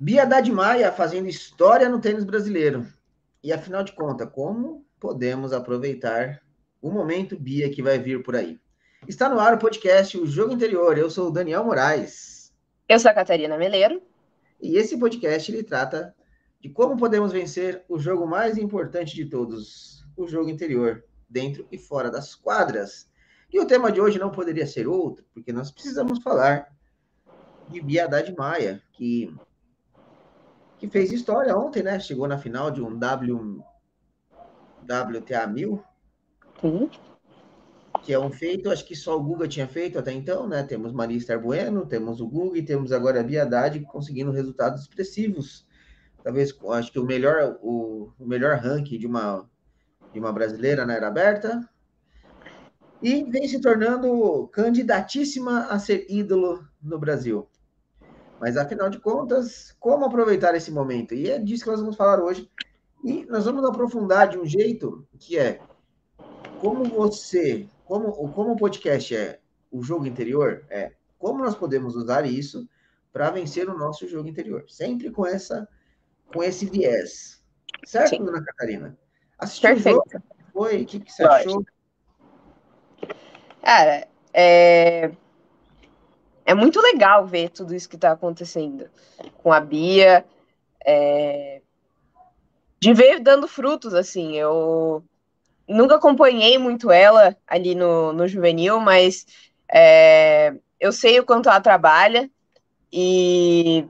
Bia Haddad Maia fazendo história no tênis brasileiro. E afinal de contas, como podemos aproveitar o momento Bia que vai vir por aí? Está no ar o podcast O Jogo Interior. Eu sou o Daniel Moraes. Eu sou a Catarina Meleiro. E esse podcast ele trata de como podemos vencer o jogo mais importante de todos, o jogo interior, dentro e fora das quadras. E o tema de hoje não poderia ser outro, porque nós precisamos falar de Bia Haddad Maia, que, que fez história ontem, né? Chegou na final de um w, WTA 1000. Sim. Que é um feito, acho que só o Guga tinha feito até então, né? Temos Maria Esther Bueno, temos o Guga e temos agora a Bia Haddad conseguindo resultados expressivos. Talvez, acho que o melhor, o, o melhor ranking de uma, de uma brasileira na era aberta, e vem se tornando candidatíssima a ser ídolo no Brasil. Mas afinal de contas, como aproveitar esse momento? E é disso que nós vamos falar hoje. E nós vamos aprofundar de um jeito que é como você, como, como o podcast é o jogo interior, é como nós podemos usar isso para vencer o nosso jogo interior. Sempre com essa com esse viés. Certo, Sim. dona Catarina? Assistiu Perfeito. o jogo? Foi? O que, que você achou? Cara, é é muito legal ver tudo isso que está acontecendo com a Bia, é, de ver dando frutos, assim, eu nunca acompanhei muito ela ali no, no juvenil, mas é, eu sei o quanto ela trabalha e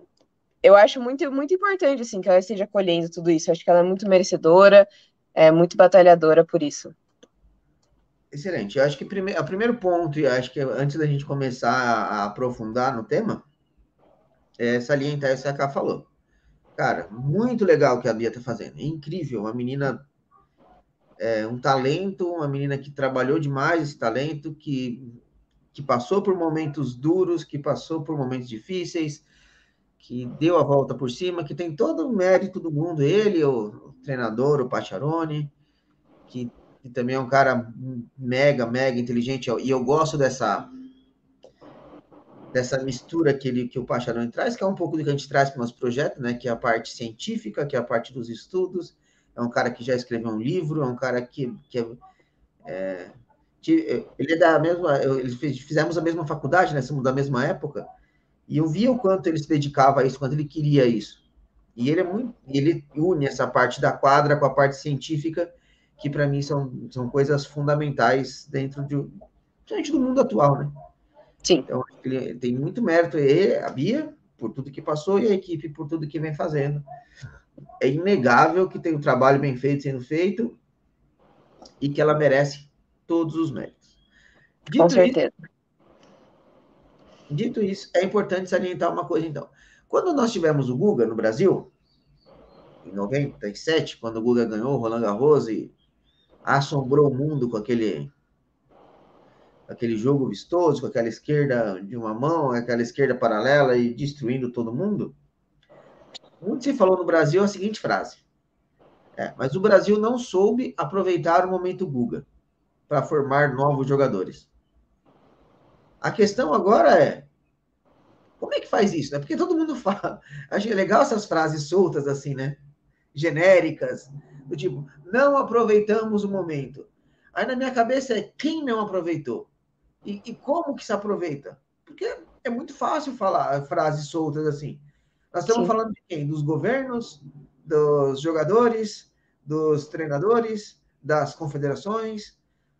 eu acho muito, muito importante, assim, que ela esteja colhendo tudo isso, eu acho que ela é muito merecedora, é muito batalhadora por isso. Excelente. Eu acho que prime... o primeiro ponto, e acho que antes da gente começar a aprofundar no tema, é salientar isso que a Ká falou. Cara, muito legal o que a Bia tá fazendo. É incrível. Uma menina, é, um talento, uma menina que trabalhou demais esse talento, que, que passou por momentos duros, que passou por momentos difíceis, que deu a volta por cima, que tem todo o mérito do mundo. Ele, o, o treinador, o Pacharone, que que também é um cara mega, mega inteligente, e eu gosto dessa dessa mistura que, ele, que o Pacharão traz, que é um pouco do que a gente traz para o nosso projeto, né, que é a parte científica, que é a parte dos estudos, é um cara que já escreveu um livro, é um cara que, que é, é ele é da mesma, eles fizemos a mesma faculdade, né, somos da mesma época, e eu via o quanto ele se dedicava a isso, quanto ele queria isso. E ele é muito, ele une essa parte da quadra com a parte científica, que para mim são, são coisas fundamentais dentro de, gente do mundo atual, né? Sim. Então, ele tem muito mérito ele, a Bia, por tudo que passou, e a equipe por tudo que vem fazendo. É inegável que tem um trabalho bem feito sendo feito e que ela merece todos os méritos. Dito Com certeza. Isso, dito isso, é importante salientar uma coisa, então. Quando nós tivemos o Guga no Brasil, em 97, quando o Guga ganhou o Roland Garros e assombrou o mundo com aquele aquele jogo vistoso, com aquela esquerda de uma mão, aquela esquerda paralela e destruindo todo mundo. Muito se falou no Brasil a seguinte frase: é, mas o Brasil não soube aproveitar o momento Guga para formar novos jogadores. A questão agora é como é que faz isso, né? Porque todo mundo fala. Acho legal essas frases soltas assim, né? Genéricas, do tipo, não aproveitamos o momento. Aí na minha cabeça é quem não aproveitou? E, e como que se aproveita? Porque é muito fácil falar frases soltas assim. Nós estamos Sim. falando de quem? Dos governos, dos jogadores, dos treinadores, das confederações.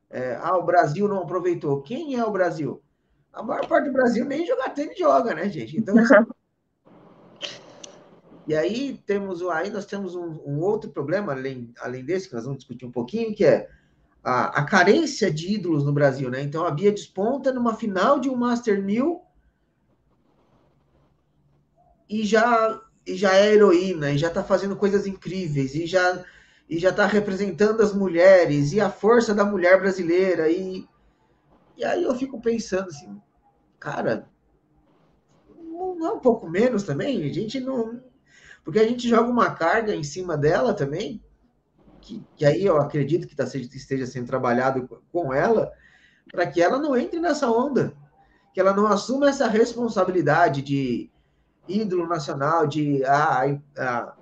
É, ah, o Brasil não aproveitou. Quem é o Brasil? A maior parte do Brasil nem jogar tênis joga, né, gente? Então, E aí temos aí nós temos um, um, outro problema além, além desse que nós vamos discutir um pouquinho, que é a, a, carência de ídolos no Brasil, né? Então a Bia desponta numa final de um Master 1000 e já e já é heroína, e já está fazendo coisas incríveis, e já e já está representando as mulheres e a força da mulher brasileira e e aí eu fico pensando assim, cara, não é um pouco menos também? A gente não porque a gente joga uma carga em cima dela também, que, que aí eu acredito que tá, esteja sendo trabalhado com ela, para que ela não entre nessa onda, que ela não assuma essa responsabilidade de, ídolo nacional, de ah, ah,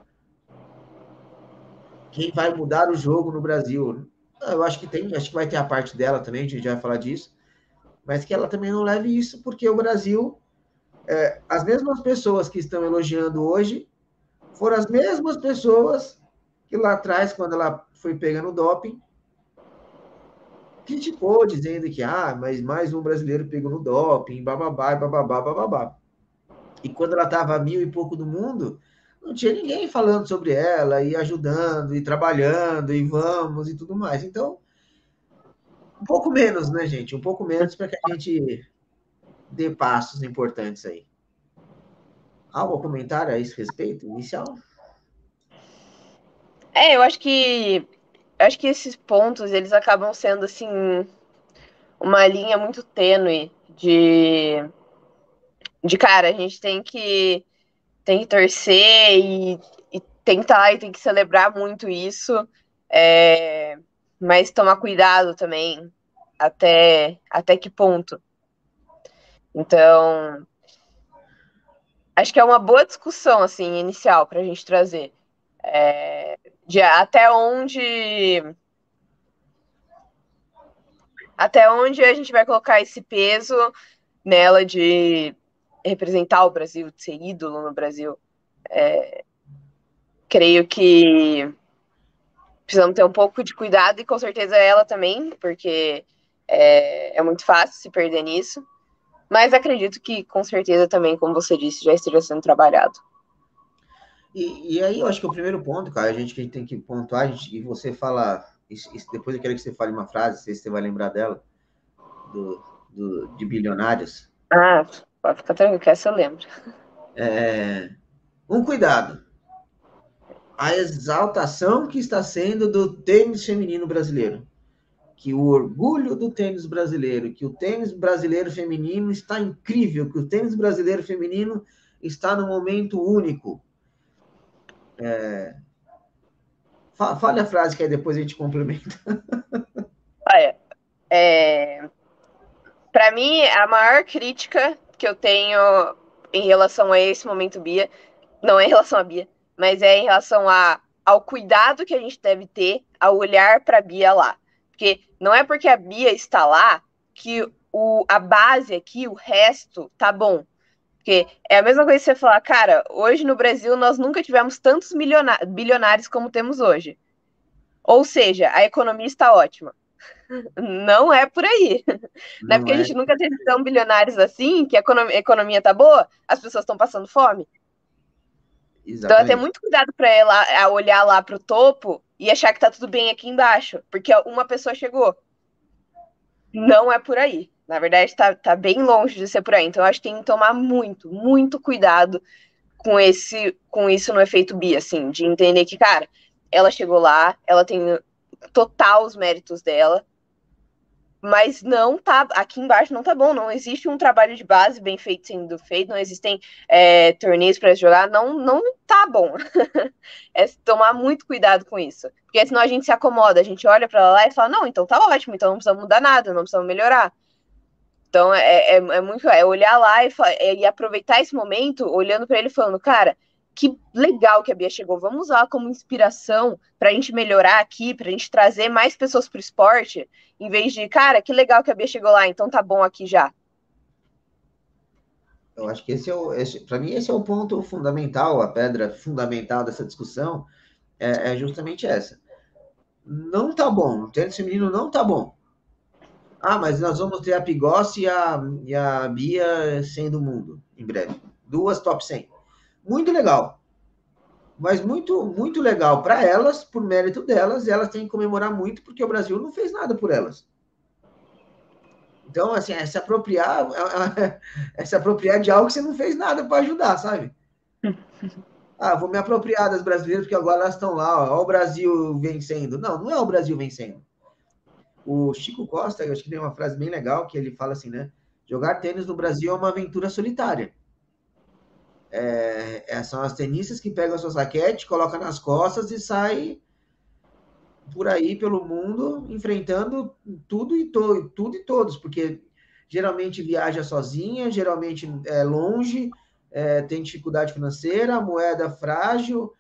quem vai mudar o jogo no Brasil. Eu acho que tem, acho que vai ter a parte dela também, a gente já vai falar disso, mas que ela também não leve isso, porque o Brasil, é, as mesmas pessoas que estão elogiando hoje, foram as mesmas pessoas que lá atrás, quando ela foi pegando doping, criticou, dizendo que, ah, mas mais um brasileiro pegou no doping, bababá, bababá, bababá. E quando ela estava a mil e pouco do mundo, não tinha ninguém falando sobre ela, e ajudando, e trabalhando, e vamos, e tudo mais. Então, um pouco menos, né, gente? Um pouco menos para que a gente dê passos importantes aí. Algo a comentar a esse respeito, inicial? É, eu acho que acho que esses pontos eles acabam sendo assim uma linha muito tênue de de cara, a gente tem que tem que torcer e, e tentar e tem que celebrar muito isso, é, mas tomar cuidado também até até que ponto. Então, acho que é uma boa discussão assim inicial para a gente trazer. É, de até onde até onde a gente vai colocar esse peso nela de representar o Brasil, de ser ídolo no Brasil. É, creio que precisamos ter um pouco de cuidado e com certeza ela também, porque é, é muito fácil se perder nisso. Mas acredito que com certeza também, como você disse, já esteja sendo trabalhado. E, e, aí eu acho que o primeiro ponto, cara, a gente que tem que pontuar, gente, e você fala, depois eu quero que você fale uma frase, sei se você vai lembrar dela, do, do de bilionários. Ah, pode ficar tranquilo, que essa eu lembro. É, um cuidado. A exaltação que está sendo do tênis feminino brasileiro. Que o orgulho do tênis brasileiro, que o tênis brasileiro feminino está incrível, que o tênis brasileiro feminino está no momento único é... Fale a frase que aí depois a gente complementa. Olha, é... para mim, a maior crítica que eu tenho em relação a esse momento Bia, não é em relação a Bia, mas é em relação a, ao cuidado que a gente deve ter ao olhar para Bia lá. Porque não é porque a Bia está lá que o, a base aqui, o resto, tá bom. Porque é a mesma coisa que você falar, cara, hoje no Brasil nós nunca tivemos tantos bilionários como temos hoje. Ou seja, a economia está ótima. Não é por aí. Não, Não é porque é. a gente nunca teve tão bilionários assim, que a economia, a economia tá boa, as pessoas estão passando fome. Exatamente. Então, ter muito cuidado para ela olhar lá para o topo e achar que tá tudo bem aqui embaixo, porque uma pessoa chegou. Não é por aí. Na verdade, está tá bem longe de ser por aí. Então, eu acho que tem que tomar muito, muito cuidado com esse com isso no efeito bi, assim, de entender que, cara, ela chegou lá, ela tem total os méritos dela, mas não tá aqui embaixo não tá bom, não existe um trabalho de base bem feito sendo feito, não existem é, torneios para jogar, não não tá bom. é tomar muito cuidado com isso, porque senão a gente se acomoda, a gente olha para lá e fala não, então tá ótimo, então não precisa mudar nada, não precisa melhorar. Então é, é, é muito é olhar lá e, é, e aproveitar esse momento, olhando para ele falando, cara, que legal que a Bia chegou. Vamos usar como inspiração para a gente melhorar aqui, para a gente trazer mais pessoas para o esporte, em vez de, cara, que legal que a Bia chegou lá, então tá bom aqui já. Eu acho que esse é o, para mim esse é o ponto fundamental, a pedra fundamental dessa discussão é, é justamente essa. Não tá bom, o tênis feminino não tá bom. Ah, mas nós vamos ter a Pigossi e a, e a Bia sendo o mundo em breve. Duas top 100. Muito legal. Mas muito, muito legal para elas, por mérito delas, e elas têm que comemorar muito porque o Brasil não fez nada por elas. Então, assim, é se apropriar, é se apropriar de algo que você não fez nada para ajudar, sabe? Ah, vou me apropriar das brasileiras porque agora elas estão lá, ó, ó, o Brasil vencendo. Não, não é o Brasil vencendo. O Chico Costa, eu acho que tem uma frase bem legal que ele fala assim, né? Jogar tênis no Brasil é uma aventura solitária. É, é, são as tenistas que pegam a sua raquete, colocam nas costas e saem por aí pelo mundo enfrentando tudo e to, tudo e todos, porque geralmente viaja sozinha, geralmente é longe, é, tem dificuldade financeira, moeda frágil,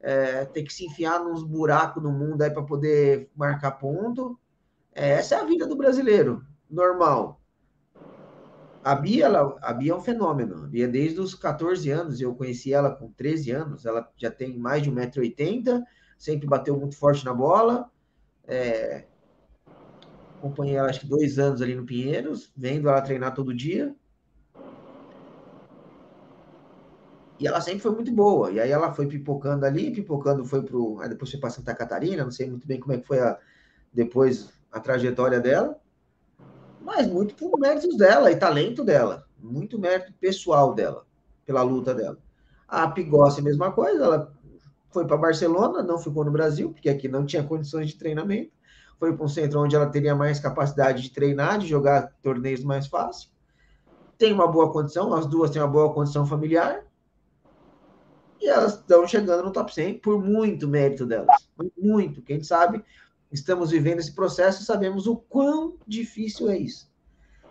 é, tem que se enfiar nos buracos no mundo aí para poder marcar ponto. É, essa é a vida do brasileiro, normal. A Bia, ela, a Bia é um fenômeno. A Bia, desde os 14 anos, eu conheci ela com 13 anos, ela já tem mais de 1,80m, sempre bateu muito forte na bola. É, acompanhei ela acho que dois anos ali no Pinheiros, vendo ela treinar todo dia. E ela sempre foi muito boa. E aí ela foi pipocando ali, pipocando foi. Aí depois foi para Santa Catarina, não sei muito bem como é que foi a, depois a trajetória dela. Mas muito por méritos dela e talento dela. Muito mérito pessoal dela, pela luta dela. A Pigossi, mesma coisa, ela foi para Barcelona, não ficou no Brasil, porque aqui não tinha condições de treinamento. Foi para um centro onde ela teria mais capacidade de treinar, de jogar torneios mais fácil. Tem uma boa condição, as duas têm uma boa condição familiar e elas estão chegando no top 100 por muito mérito delas. Muito. Quem sabe, estamos vivendo esse processo e sabemos o quão difícil é isso.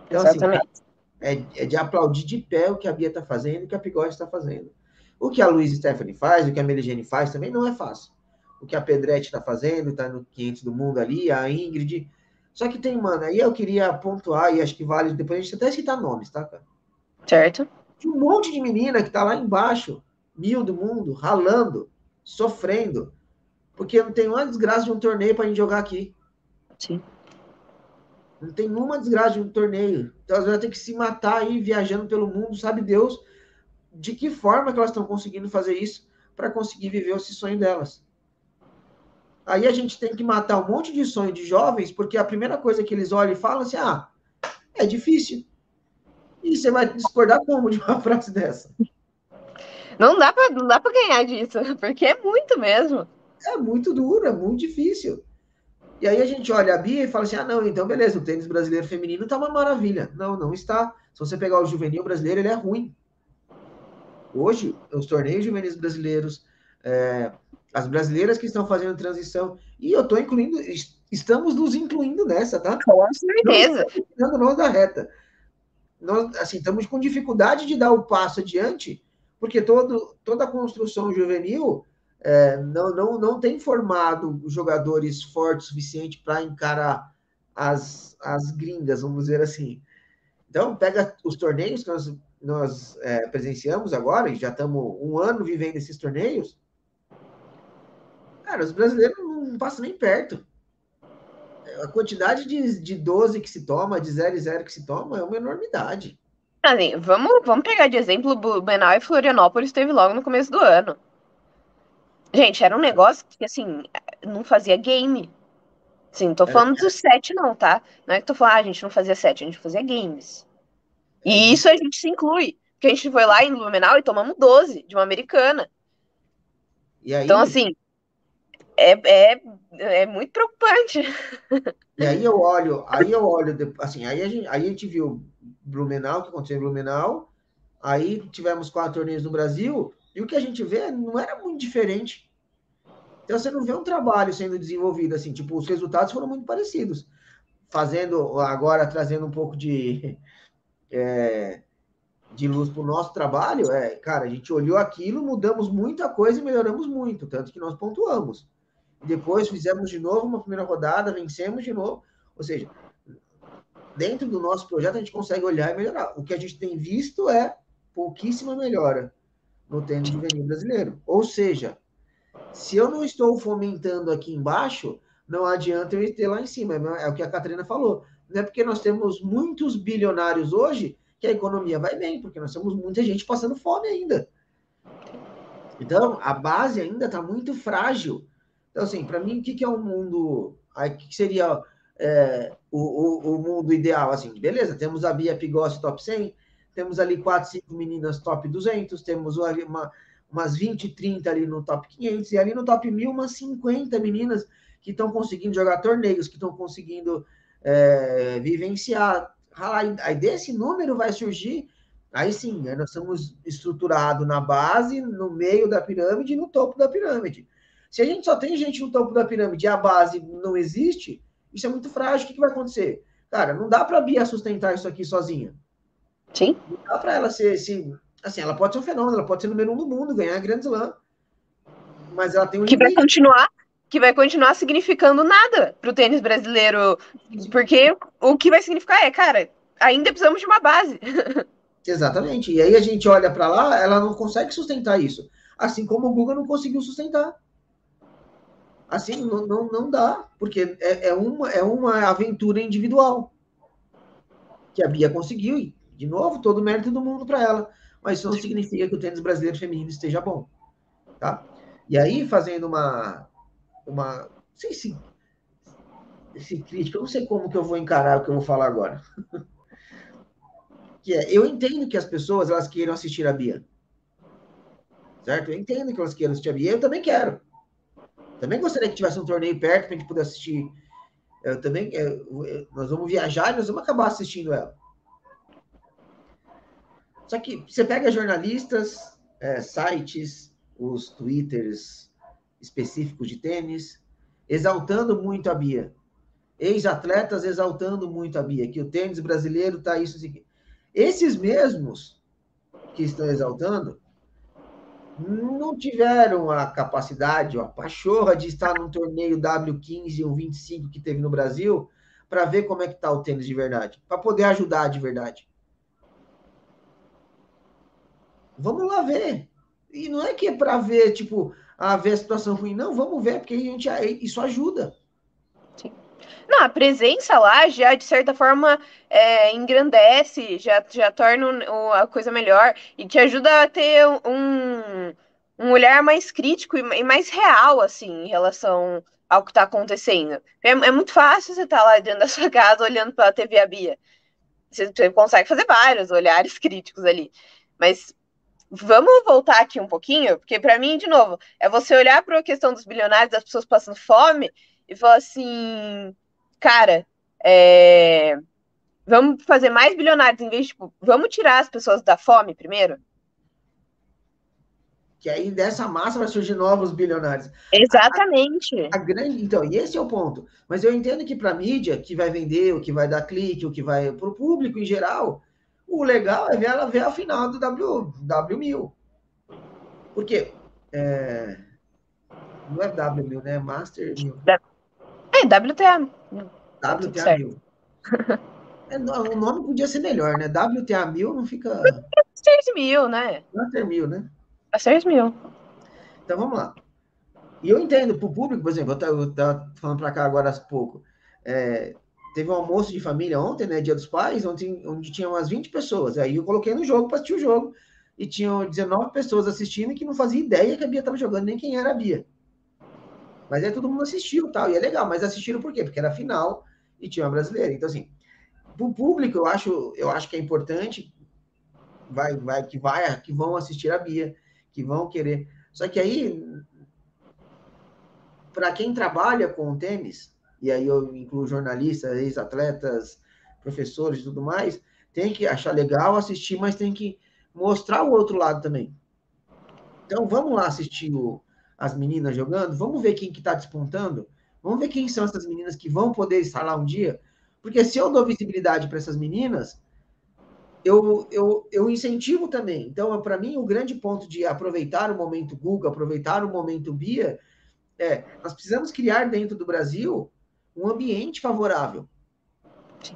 Então, assim, Exatamente. assim, é, é, de aplaudir de pé o que a Bia está fazendo e o que a Pigode está fazendo. O que a Luiz Stephanie faz, o que a Meligene faz também não é fácil. O que a Pedretti está fazendo, está no 500 do mundo ali, a Ingrid. Só que tem, mano, aí eu queria pontuar, e acho que vale, depois a gente até citar nomes, tá, cara? Certo. um monte de menina que está lá embaixo, mil do mundo, ralando, sofrendo, porque não tem uma desgraça de um torneio para a gente jogar aqui. Sim. Não tem uma desgraça de um torneio. Então, elas vão ter que se matar aí, viajando pelo mundo, sabe Deus de que forma que elas estão conseguindo fazer isso para conseguir viver esse sonho delas. Aí a gente tem que matar um monte de sonho de jovens, porque a primeira coisa que eles olham e falam assim, ah, é difícil. E você vai discordar como de uma frase dessa? Não dá para não dá para ganhar disso, porque é muito mesmo. É muito duro, é muito difícil. E aí a gente olha a Bia e fala assim: ah, não, então beleza, o tênis brasileiro feminino tá uma maravilha. Não, não está. Se você pegar o juvenil brasileiro, ele é ruim. Hoje, os torneios juvenis brasileiros, é, as brasileiras que estão fazendo transição, e eu estou incluindo, estamos nos incluindo nessa, tá? Com certeza. Não, não da reta. Nós, assim, estamos com dificuldade de dar o passo adiante porque todo, toda a construção juvenil é, não, não, não tem formado jogadores fortes o suficiente para encarar as, as gringas, vamos dizer assim. Então, pega os torneios que nós, nós é, presenciamos agora, e já estamos um ano vivendo esses torneios. Cara, os brasileiros não passam nem perto. A quantidade de, de 12 que se toma, de 0 e 0 que se toma, é uma enormidade. Assim, vamos, vamos pegar de exemplo, o Blumenau e Florianópolis teve logo no começo do ano. Gente, era um negócio que, assim, não fazia game. Sim, tô falando dos sete, não, tá? Não é que tô falando, ah, a gente não fazia sete, a gente fazia games. E isso a gente se inclui. Porque a gente foi lá em Blumenau e tomamos 12 de uma americana. Aí, então, assim, é, é, é muito preocupante. E aí eu olho, aí eu olho, assim, aí a gente, aí a gente viu Blumenau, que aconteceu em Blumenau. Aí tivemos quatro torneios no Brasil, e o que a gente vê não era muito diferente. Então você não vê um trabalho sendo desenvolvido assim, tipo, os resultados foram muito parecidos. Fazendo, agora trazendo um pouco de, é, de luz para o nosso trabalho, é, cara, a gente olhou aquilo, mudamos muita coisa e melhoramos muito, tanto que nós pontuamos. Depois fizemos de novo uma primeira rodada, vencemos de novo. Ou seja, dentro do nosso projeto a gente consegue olhar e melhorar. O que a gente tem visto é pouquíssima melhora no tênis juvenil brasileiro. Ou seja, se eu não estou fomentando aqui embaixo, não adianta eu ter lá em cima. É o que a Catarina falou. Não é porque nós temos muitos bilionários hoje que a economia vai bem, porque nós temos muita gente passando fome ainda. Então, a base ainda está muito frágil. Então, assim, para mim, o que, que é um mundo. O que seria é, o, o, o, mundo ideal, assim, beleza, temos a Bia Pigossi top 100, temos ali 4, 5 meninas top 200, temos uma, umas 20, 30 ali no top 500, e ali no top 1000, umas 50 meninas que estão conseguindo jogar torneios, que estão conseguindo é, vivenciar. Aí desse número vai surgir, aí sim, nós estamos estruturados na base, no meio da pirâmide e no topo da pirâmide. Se a gente só tem gente no topo da pirâmide e a base não existe, isso é muito frágil. O que, que vai acontecer? Cara, não dá para a Bia sustentar isso aqui sozinha. Sim. Não dá para ela ser, se, assim, ela pode ser um fenômeno, ela pode ser número um do mundo, ganhar Grand Slam. Mas ela tem um que limite. vai continuar que vai continuar significando nada para o tênis brasileiro, porque o que vai significar é, cara, ainda precisamos de uma base. Exatamente. E aí a gente olha para lá, ela não consegue sustentar isso. Assim como o Google não conseguiu sustentar. Assim, não, não, não dá, porque é, é, uma, é uma aventura individual que a Bia conseguiu, e, de novo, todo o mérito do mundo para ela. Mas isso não significa que o tênis brasileiro feminino esteja bom. Tá? E aí, fazendo uma. uma não sei se. Esse crítico, eu não sei como que eu vou encarar o que eu vou falar agora. que é, eu entendo que as pessoas elas queiram assistir a Bia. Certo? Eu entendo que elas queiram assistir a Bia. Eu também quero. Também gostaria que tivesse um torneio perto para a gente poder assistir eu também, eu, eu, nós vamos viajar e nós vamos acabar assistindo ela. Só que você pega jornalistas, é, sites, os twitters específicos de tênis, exaltando muito a Bia. Ex-atletas exaltando muito a Bia, que o tênis brasileiro está isso, assim. Esses mesmos que estão exaltando não tiveram a capacidade, a pachorra de estar num torneio W15 ou 25 que teve no Brasil para ver como é que está o tênis de verdade, para poder ajudar de verdade. Vamos lá ver. E não é que é para ver, tipo, a ver a situação ruim, não, vamos ver, porque a gente, isso ajuda. Sim. Não, a presença lá já, de certa forma, é, engrandece, já, já torna a coisa melhor e te ajuda a ter um, um olhar mais crítico e mais real, assim, em relação ao que está acontecendo. É, é, muito fácil você estar tá lá dentro da sua casa olhando pela TV a Bia. Você, você consegue fazer vários olhares críticos ali. Mas vamos voltar aqui um pouquinho, porque para mim, de novo, é você olhar para a questão dos bilionários, das pessoas passando fome, e falar assim cara, é, vamos fazer mais bilionários em vez de, tipo, vamos tirar as pessoas da fome primeiro? Que aí dessa massa vai surgir novos bilionários. Exatamente. A, a, a grande, então, e esse é o ponto. Mas eu entendo que para a mídia, que vai vender, o que vai dar clique, o que vai para o público em geral, o legal é ver ela ver a final do W, W1000. Por quê? É, não é W1000, né? Master 1000. É, WTA. WTA 1000. É, o nome podia ser melhor, né? WTA 1000 não fica. 6 mil, né? Master 1000, né? É 6 mil. Então vamos lá. E eu entendo, para o público, por exemplo, eu estava falando para cá agora há pouco. É, teve um almoço de família ontem, né? Dia dos Pais, onde, onde tinha umas 20 pessoas. Aí eu coloquei no jogo para assistir o jogo. E tinham 19 pessoas assistindo que não fazia ideia que a Bia estava jogando, nem quem era a Bia. Mas aí todo mundo assistiu tal, e é legal, mas assistiram por quê? Porque era final e tinha uma brasileira. Então, assim, o público, eu acho, eu acho que é importante vai, vai, que vai, que vão assistir a Bia, que vão querer. Só que aí, para quem trabalha com o tênis, e aí eu incluo jornalistas, ex-atletas, professores e tudo mais, tem que achar legal assistir, mas tem que mostrar o outro lado também. Então, vamos lá assistir o, as meninas jogando, vamos ver quem que está despontando, vamos ver quem são essas meninas que vão poder estar lá um dia, porque se eu dou visibilidade para essas meninas, eu, eu, eu incentivo também. Então, para mim, o grande ponto de aproveitar o momento Google, aproveitar o momento Bia, é, nós precisamos criar dentro do Brasil um ambiente favorável,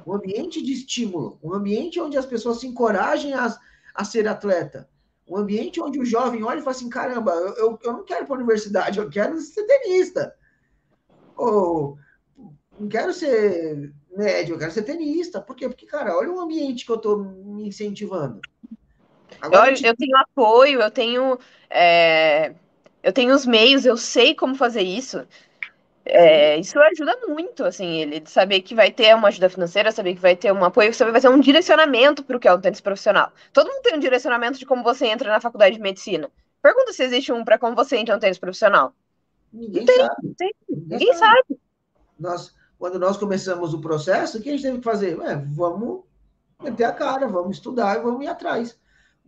um ambiente de estímulo, um ambiente onde as pessoas se encorajem a, a ser atleta, um ambiente onde o jovem olha e fala assim: caramba, eu, eu, eu não quero ir para a universidade, eu quero ser tenista. Ou não quero ser médio, eu quero ser tenista. Por quê? Porque, cara, olha o ambiente que eu estou me incentivando. Agora, eu, eu tenho apoio, eu tenho. É, eu tenho os meios, eu sei como fazer isso. É, isso ajuda muito, assim, ele saber que vai ter uma ajuda financeira, saber que vai ter um apoio, saber que vai ter um direcionamento para o que é o tênis profissional. Todo mundo tem um direcionamento de como você entra na faculdade de medicina. Pergunta se existe um para como você entra no tênis profissional. Ninguém tem, sabe. Tem. Ninguém, Ninguém sabe. sabe. Nós, quando nós começamos o processo, o que a gente teve que fazer? Ué, vamos meter a cara, vamos estudar e vamos ir atrás.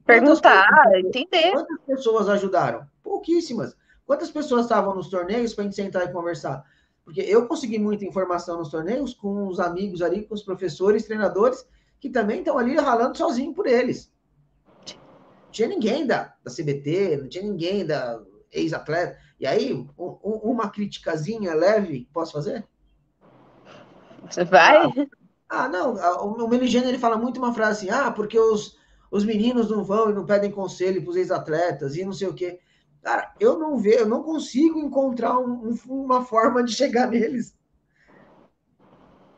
Perguntar, quantas, entender. Quantas pessoas ajudaram? Pouquíssimas. Quantas pessoas estavam nos torneios para a gente sentar e conversar? Porque eu consegui muita informação nos torneios com os amigos ali, com os professores, treinadores, que também estão ali ralando sozinho por eles. tinha ninguém da, da CBT, não tinha ninguém da ex-atleta. E aí, um, uma criticazinha leve, posso fazer? Você vai? Ah, ah não, o Meligênio ele fala muito uma frase assim, ah, porque os, os meninos não vão e não pedem conselho para os ex-atletas e não sei o quê. Cara, eu não vejo, eu não consigo encontrar um, uma forma de chegar neles.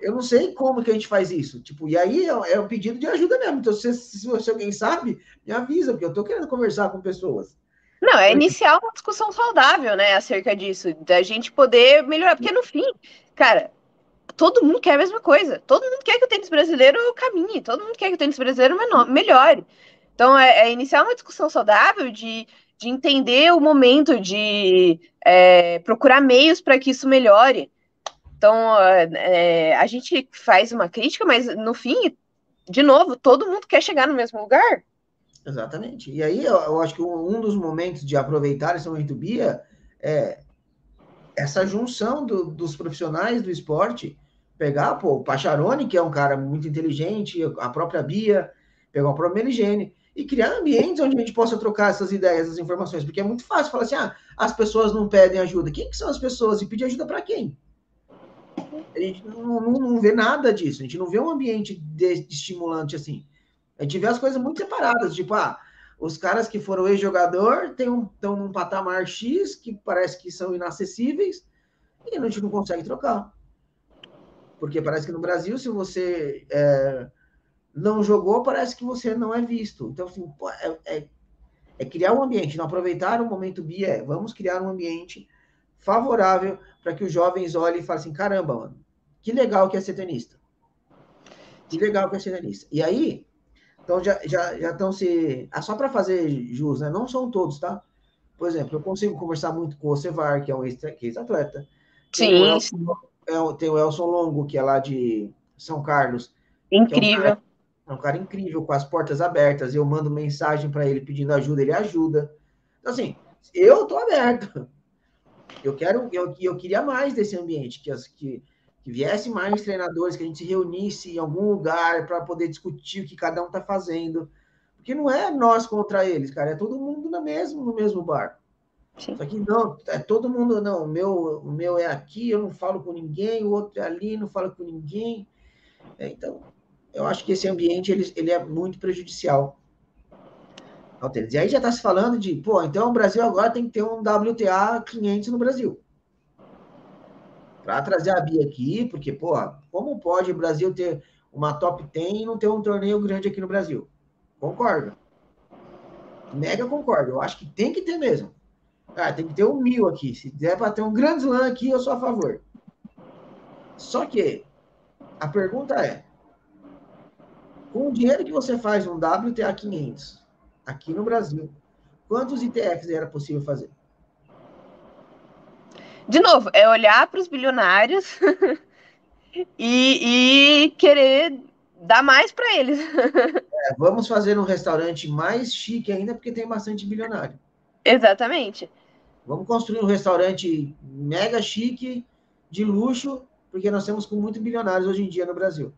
Eu não sei como que a gente faz isso. Tipo, e aí é, é um pedido de ajuda mesmo. Então, se, se, se alguém sabe, me avisa, porque eu estou querendo conversar com pessoas. Não, é iniciar uma discussão saudável, né, acerca disso, da gente poder melhorar, porque no fim, cara, todo mundo quer a mesma coisa. Todo mundo quer que o tênis brasileiro caminhe, todo mundo quer que o tênis brasileiro melhore. Então, é, é iniciar uma discussão saudável de, de entender o momento, de é, procurar meios para que isso melhore. Então, é, a gente faz uma crítica, mas no fim, de novo, todo mundo quer chegar no mesmo lugar. Exatamente. E aí, eu, eu acho que um, um, dos momentos de aproveitar esse momento Bia é essa junção do, dos profissionais do esporte, pegar pô, o Pacharone, que é um cara muito inteligente, a própria Bia, pegar o próprio Meligene, e criar ambientes onde a gente possa trocar essas ideias, essas informações, porque é muito fácil falar assim, ah, as pessoas não pedem ajuda. Quem que são as pessoas e pedir ajuda para quem? A gente não, não, não, vê nada disso, a gente não vê um ambiente de, de estimulante assim. A gente vê as coisas muito separadas, tipo, ah, os caras que foram ex-jogador estão um, num patamar X que parece que são inacessíveis e a gente não consegue trocar. Porque parece que no Brasil, se você é, não jogou, parece que você não é visto. Então, assim, é, é, é criar um ambiente, não aproveitar o momento BIA, é, vamos criar um ambiente favorável para que os jovens olhem e falem assim, caramba, mano, que legal que é ser tenista. Que legal que é ser tenista. E aí, então já, já, já estão se... Ah, só para fazer jus, né? Não são todos, tá? Por exemplo, eu consigo conversar muito com o Cevar, que é um ex-atleta. Sim. Tem o, Elson, é tem o Elson Longo, que é lá de São Carlos. Incrível. É um é um cara incrível, com as portas abertas. Eu mando mensagem para ele pedindo ajuda, ele ajuda. Então, assim, eu estou aberto. Eu quero, eu, eu queria mais desse ambiente, que, as, que, que viesse mais treinadores, que a gente se reunisse em algum lugar para poder discutir o que cada um está fazendo. Porque não é nós contra eles, cara, é todo mundo no mesmo, no mesmo bar. Sim. Só que não, é todo mundo, não, o meu, o meu é aqui, eu não falo com ninguém, o outro é ali, não falo com ninguém. É, então, eu acho que esse ambiente ele, ele é muito prejudicial tênis. E aí já está se falando de, pô, então o Brasil agora tem que ter um WTA 500 no Brasil. Para trazer a Bia aqui, porque, pô, como pode o Brasil ter uma top 10 e não ter um torneio grande aqui no Brasil? Concordo. Mega concordo. Eu acho que tem que ter mesmo. Ah, tem que ter um mil aqui. Se der para ter um grande slam aqui, eu sou a favor. Só que a pergunta é: com o dinheiro que você faz um WTA 500 aqui no Brasil, quantos ITFs era possível fazer? De novo, é olhar para os bilionários e, e, querer dar mais para eles. É, vamos fazer um restaurante mais chique ainda, porque tem bastante bilionário. Exatamente. Vamos construir um restaurante mega chique, de luxo, porque nós temos com muito bilionários hoje em dia no Brasil.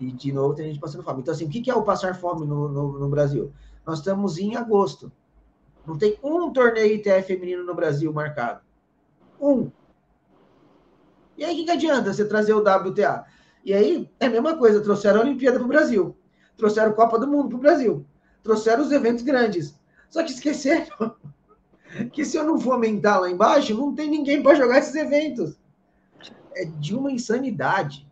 E, de novo, tem gente passando fome. Então, assim, o que é o passar fome no, no, no Brasil? Nós estamos em agosto. Não tem um torneio ITF feminino no Brasil marcado. Um. E aí, o que, que adianta você trazer o WTA? E aí, é a mesma coisa. Trouxeram a Olimpíada para o Brasil. Trouxeram a Copa do Mundo para o Brasil. Trouxeram os eventos grandes. Só que esqueceram que se eu não fomentar lá embaixo, não tem ninguém para jogar esses eventos. É de uma insanidade.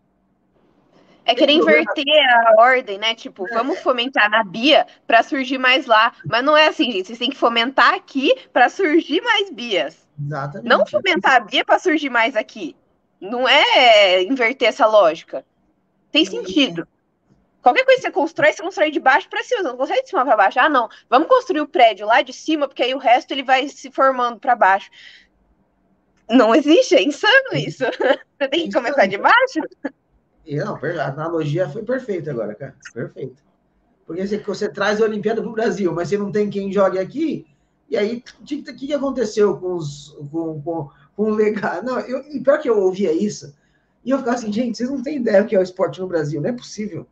É querer inverter a ordem, né? Tipo, é. vamos fomentar na Bia para surgir mais lá. Mas não é assim, gente. Vocês têm que fomentar aqui para surgir mais Bias. Exatamente. Não fomentar a Bia para surgir mais aqui. Não é inverter essa lógica. Tem sentido. Qualquer coisa que você constrói, você constrói de baixo para cima, você não consegue de cima para baixo. Ah, não, vamos construir o prédio lá de cima, porque aí o resto ele vai se formando para baixo. Não existe, é insano isso. Você tem que começar de baixo. Não, a analogia foi perfeita agora, cara. Perfeito. Porque você, você traz a Olimpíada para o Brasil, mas você não tem quem jogue aqui. E aí, o que, que aconteceu com, os, com, com, com o legado? Não, eu, e pior que eu ouvia isso, e eu ficava assim, gente, vocês não têm ideia do que é o esporte no Brasil, não é possível.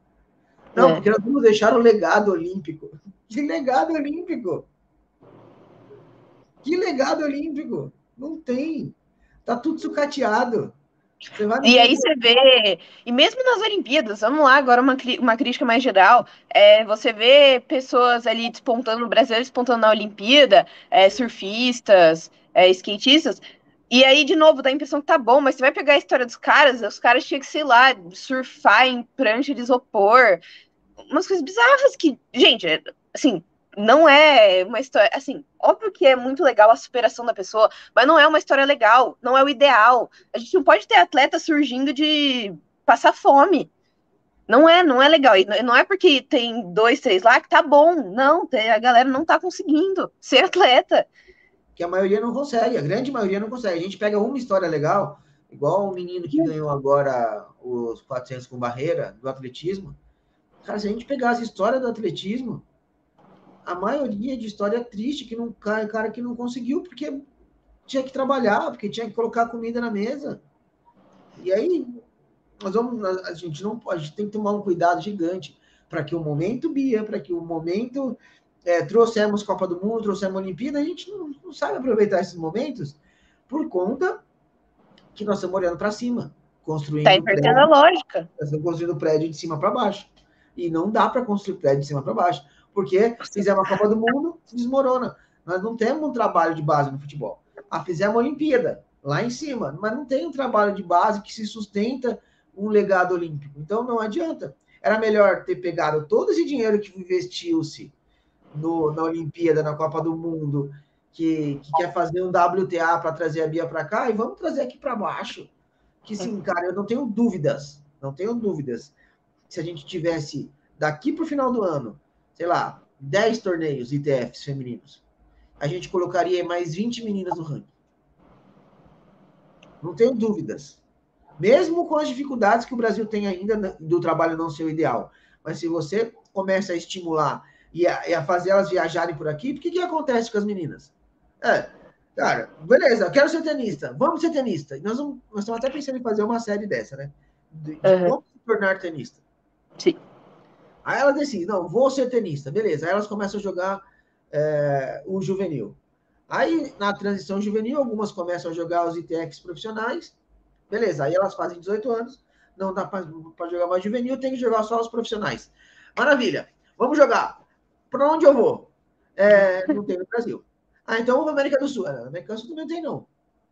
Não, é. porque nós vamos deixar o legado olímpico. Que legado olímpico! Que legado olímpico! Não tem. Tá tudo sucateado. E aí você vê, e mesmo nas Olimpíadas, vamos lá, agora uma, uma crítica mais geral, é, você vê pessoas ali despontando, brasileiros despontando na Olimpíada, é, surfistas, é, skatistas, e aí, de novo, dá a impressão que tá bom, mas você vai pegar a história dos caras, os caras tinham que, sei lá, surfar em prancha de isopor, umas coisas bizarras que, gente, assim, não é uma história. Assim, óbvio que é muito legal a superação da pessoa, mas não é uma história legal, não é o ideal. A gente não pode ter atleta surgindo de passar fome. Não é, não é legal. E não é porque tem dois, três lá que tá bom. Não, a galera não tá conseguindo ser atleta. Que a maioria não consegue, a grande maioria não consegue. A gente pega uma história legal, igual o menino que ganhou agora os 400 com barreira do atletismo. Cara, se a gente pegar a história do atletismo, a maioria de história triste que não cai, cara que não conseguiu porque tinha que trabalhar, porque tinha que colocar comida na mesa. E aí nós vamos, a gente não pode, tem que tomar um cuidado gigante para que o momento Bia, para que o momento é, trouxemos Copa do Mundo, trouxemos Olimpíada, a gente não, não sabe aproveitar esses momentos por conta que nós estamos olhando para cima, construindo. Está invertendo a lógica. Nós estamos construindo prédio de cima para baixo. E não dá para construir prédio de cima para baixo porque fizemos a Copa do Mundo, desmorona. Nós não temos um trabalho de base no futebol. Ah, fizemos a Olimpíada, lá em cima, mas não tem um trabalho de base que se sustenta um legado olímpico. Então não adianta. Era melhor ter pegado todo esse dinheiro que investiu-se na Olimpíada, na Copa do Mundo, que, que quer fazer um WTA para trazer a Bia para cá, e vamos trazer aqui para baixo. Que sim, cara, eu não tenho dúvidas, não tenho dúvidas. Se a gente tivesse daqui para o final do ano sei lá, 10 torneios ITFs femininos, a gente colocaria mais 20 meninas no ranking. Não tenho dúvidas. Mesmo com as dificuldades que o Brasil tem ainda do trabalho não ser o ideal. Mas se você começa a estimular e a, e a fazer elas viajarem por aqui, o que, que acontece com as meninas? É, cara, beleza, quero ser tenista, vamos ser tenista. Nós, vamos, nós estamos até pensando em fazer uma série dessa, né? De, de uhum. como se tornar tenista. Sim. Aí elas decidem, não, vou ser tenista, beleza. Aí elas começam a jogar é, o juvenil. Aí, na transição juvenil, algumas começam a jogar os ITX profissionais, beleza. Aí elas fazem 18 anos, não dá para jogar mais juvenil, tem que jogar só os profissionais. Maravilha, vamos jogar. Para onde eu vou? É, não tem no Brasil. Ah, então eu vou para América do Sul. Na América do Sul também tem, não.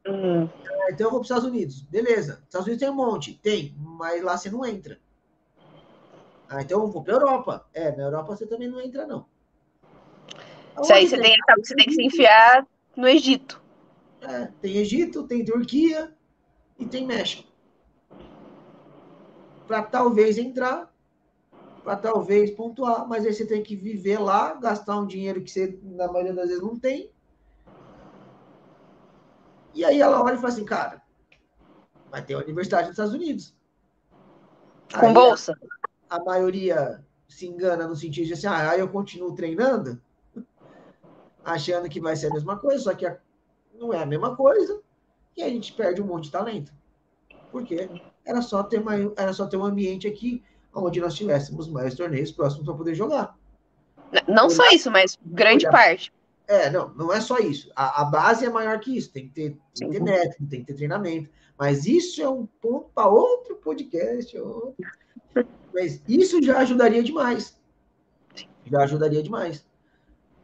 Hum. É, então eu vou para os Estados Unidos. Beleza. Estados Unidos tem um monte. Tem, mas lá você não entra. Ah, então eu vou para Europa. É, na Europa você também não entra, não. Isso aí você tem, você tem que se enfiar no Egito. É, tem Egito, tem Turquia e tem México. Para talvez entrar, para talvez pontuar, mas aí você tem que viver lá, gastar um dinheiro que você, na maioria das vezes, não tem. E aí ela olha e fala assim, cara, vai ter a universidade nos Estados Unidos. Com aí, bolsa? A maioria se engana no sentido de assim, ah, aí eu continuo treinando, achando que vai ser a mesma coisa, só que não é a mesma coisa, e a gente perde um monte de talento. Porque era só ter, uma, era só ter um ambiente aqui onde nós tivéssemos mais torneios próximos para poder jogar. Não só isso, mas grande parte. É, não, não é só isso. A, a, base é maior que isso. Tem que ter, tem que ter método, tem que ter treinamento. Mas isso é um ponto para outro podcast. Outro... Mas isso já ajudaria demais. Já ajudaria demais.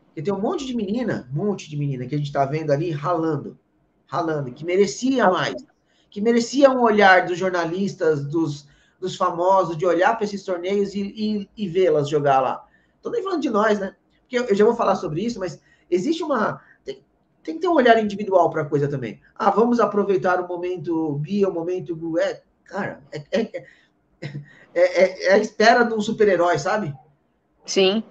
Porque tem um monte de menina, um monte de menina que a gente está vendo ali ralando, ralando, que merecia mais, que merecia um olhar dos jornalistas, dos, dos famosos, de olhar para esses torneios e, e, e vê-las jogar lá. Estou nem falando de nós, né? Porque eu, eu já vou falar sobre isso, mas existe uma. Tem, que ter um olhar individual para a coisa também. Ah, vamos aproveitar o momento Bia, o momento. É, cara, é, é, é, é, é a espera de um super-herói, sabe? Sim.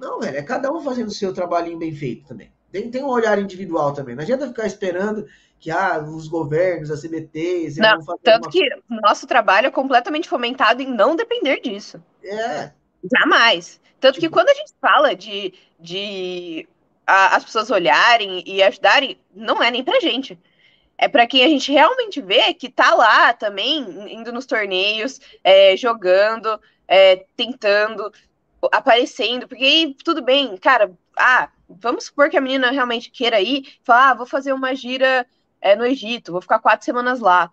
Não, velho, é cada um fazendo o seu trabalhinho bem feito também. Tem, tem um olhar individual também. Não adianta ficar esperando que ah, os governos, as CBTs. Não, tanto uma... que nosso trabalho é completamente fomentado em não depender disso. É. Jamais. Tanto que tipo quando a gente fala de, de a, as pessoas olharem e ajudarem, não é nem pra gente é para quem a gente realmente vê que tá lá também, indo nos torneios, é, jogando, é, tentando. aparecendo, porque aí tudo bem, cara, ah, vamos supor que a menina realmente queira ir, falar, ah, vou fazer uma gira é, no Egito, vou ficar quatro semanas lá.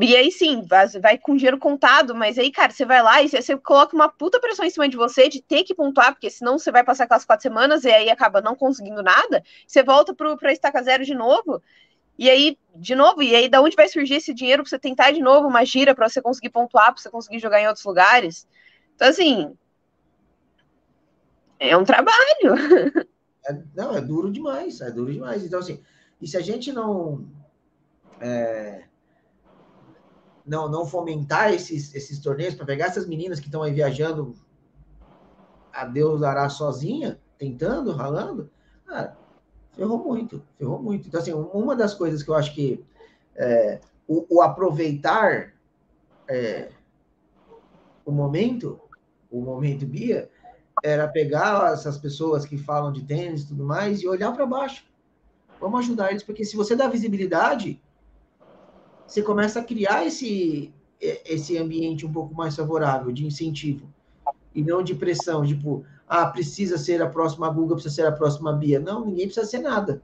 E aí sim, vai, com dinheiro contado, mas aí, cara, você vai lá e você, coloca uma puta pressão em cima de você de ter que pontuar, porque senão você vai passar aquelas quatro semanas e aí acaba não conseguindo nada, você volta pro, pra estaca zero de novo, e aí, de novo, e aí da onde vai surgir esse dinheiro pra você tentar de novo uma gira para você conseguir pontuar, pra você conseguir jogar em outros lugares? Então, assim, é um trabalho. É, não, é duro demais, é duro demais. Então, assim, e se a gente não é, não, não fomentar esses, esses torneios para pegar essas meninas que estão aí viajando a Deus dará sozinha, tentando, ralando, cara, ferrou muito, ferrou muito. Então, assim, uma das coisas que eu acho que é, o, o, aproveitar é, o momento, o momento Bia, era pegar essas pessoas que falam de tênis e tudo mais e olhar para baixo. Vamos ajudar eles, porque se você dá visibilidade, você começa a criar esse, esse ambiente um pouco mais favorável, de incentivo, e não de pressão, tipo, ah, precisa ser a próxima Guga, precisa ser a próxima Bia. Não, ninguém precisa ser nada.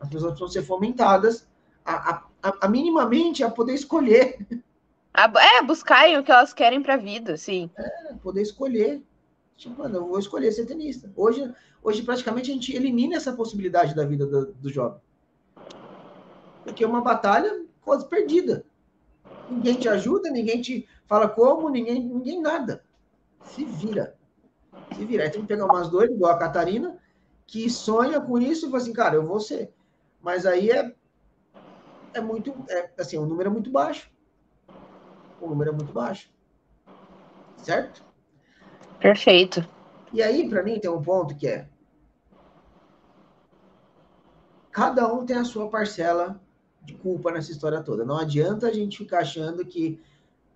As pessoas precisam ser fomentadas a, a, a, a minimamente a poder escolher. É, buscarem o que elas querem para a vida, sim. É, poder escolher. Tipo, mano, eu vou escolher ser tenista. Hoje, hoje praticamente, a gente elimina essa possibilidade da vida do, do jovem. Porque é uma batalha quase perdida. Ninguém te ajuda, ninguém te fala como, ninguém, ninguém nada. Se vira. Se vira. Aí tem que pegar umas doidas, igual a Catarina, que sonha com isso e fala assim, cara, eu vou ser. Mas aí é, é muito, é, assim, o número é muito baixo. O número é muito baixo. Certo? Perfeito. E aí, para mim, tem um ponto que é: cada um tem a sua parcela de culpa nessa história toda. Não adianta a gente ficar achando que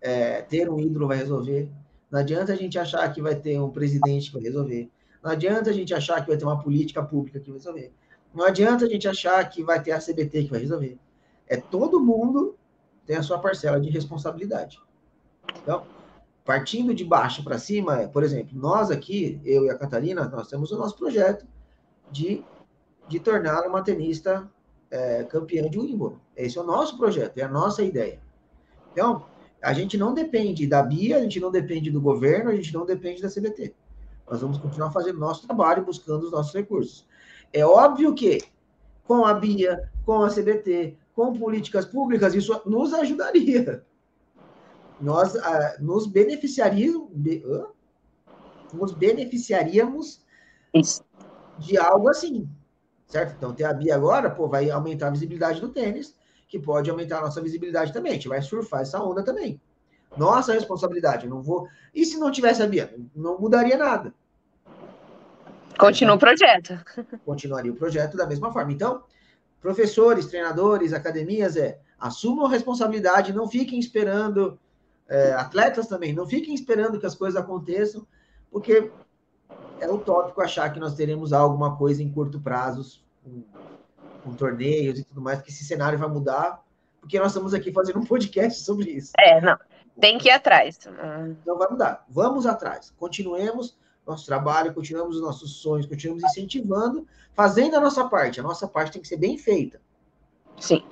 é, ter um ídolo vai resolver. Não adianta a gente achar que vai ter um presidente que vai resolver. Não adianta a gente achar que vai ter uma política pública que vai resolver. Não adianta a gente achar que vai ter a CBT que vai resolver. É todo mundo tem a sua parcela de responsabilidade. Então, partindo de baixo para cima, por exemplo, nós aqui, eu e a Catarina, nós temos o nosso projeto de, de tornar uma tenista é, campeã de Wimbledon. Esse é o nosso projeto, é a nossa ideia. Então, a gente não depende da Bia, a gente não depende do governo, a gente não depende da CBT. Nós vamos continuar fazendo nosso trabalho, buscando os nossos recursos. É óbvio que com a Bia, com a CBT, com políticas públicas, isso nos ajudaria nós ah, nos beneficiaríamos, be, nos beneficiaríamos Isso. de algo assim, certo? Então, ter a Bia agora, pô, vai aumentar a visibilidade do tênis, que pode aumentar a nossa visibilidade também. A gente vai surfar essa onda também. Nossa responsabilidade, não vou. E se não tivesse a Bia? Não mudaria nada. Continua o projeto. Continuaria o projeto da mesma forma. Então, professores, treinadores, academias, é assumam a responsabilidade, não fiquem esperando é, atletas também, não fiquem esperando que as coisas aconteçam, porque é utópico achar que nós teremos alguma coisa em curto prazo, com, torneios e tudo mais, que esse cenário vai mudar, porque nós estamos aqui fazendo um podcast sobre isso. É, não. Tem que ir atrás. Não vai mudar. Vamos atrás. Continuemos nosso trabalho, continuamos os nossos sonhos, continuamos incentivando, fazendo a nossa parte. A nossa parte tem que ser bem feita. Sim.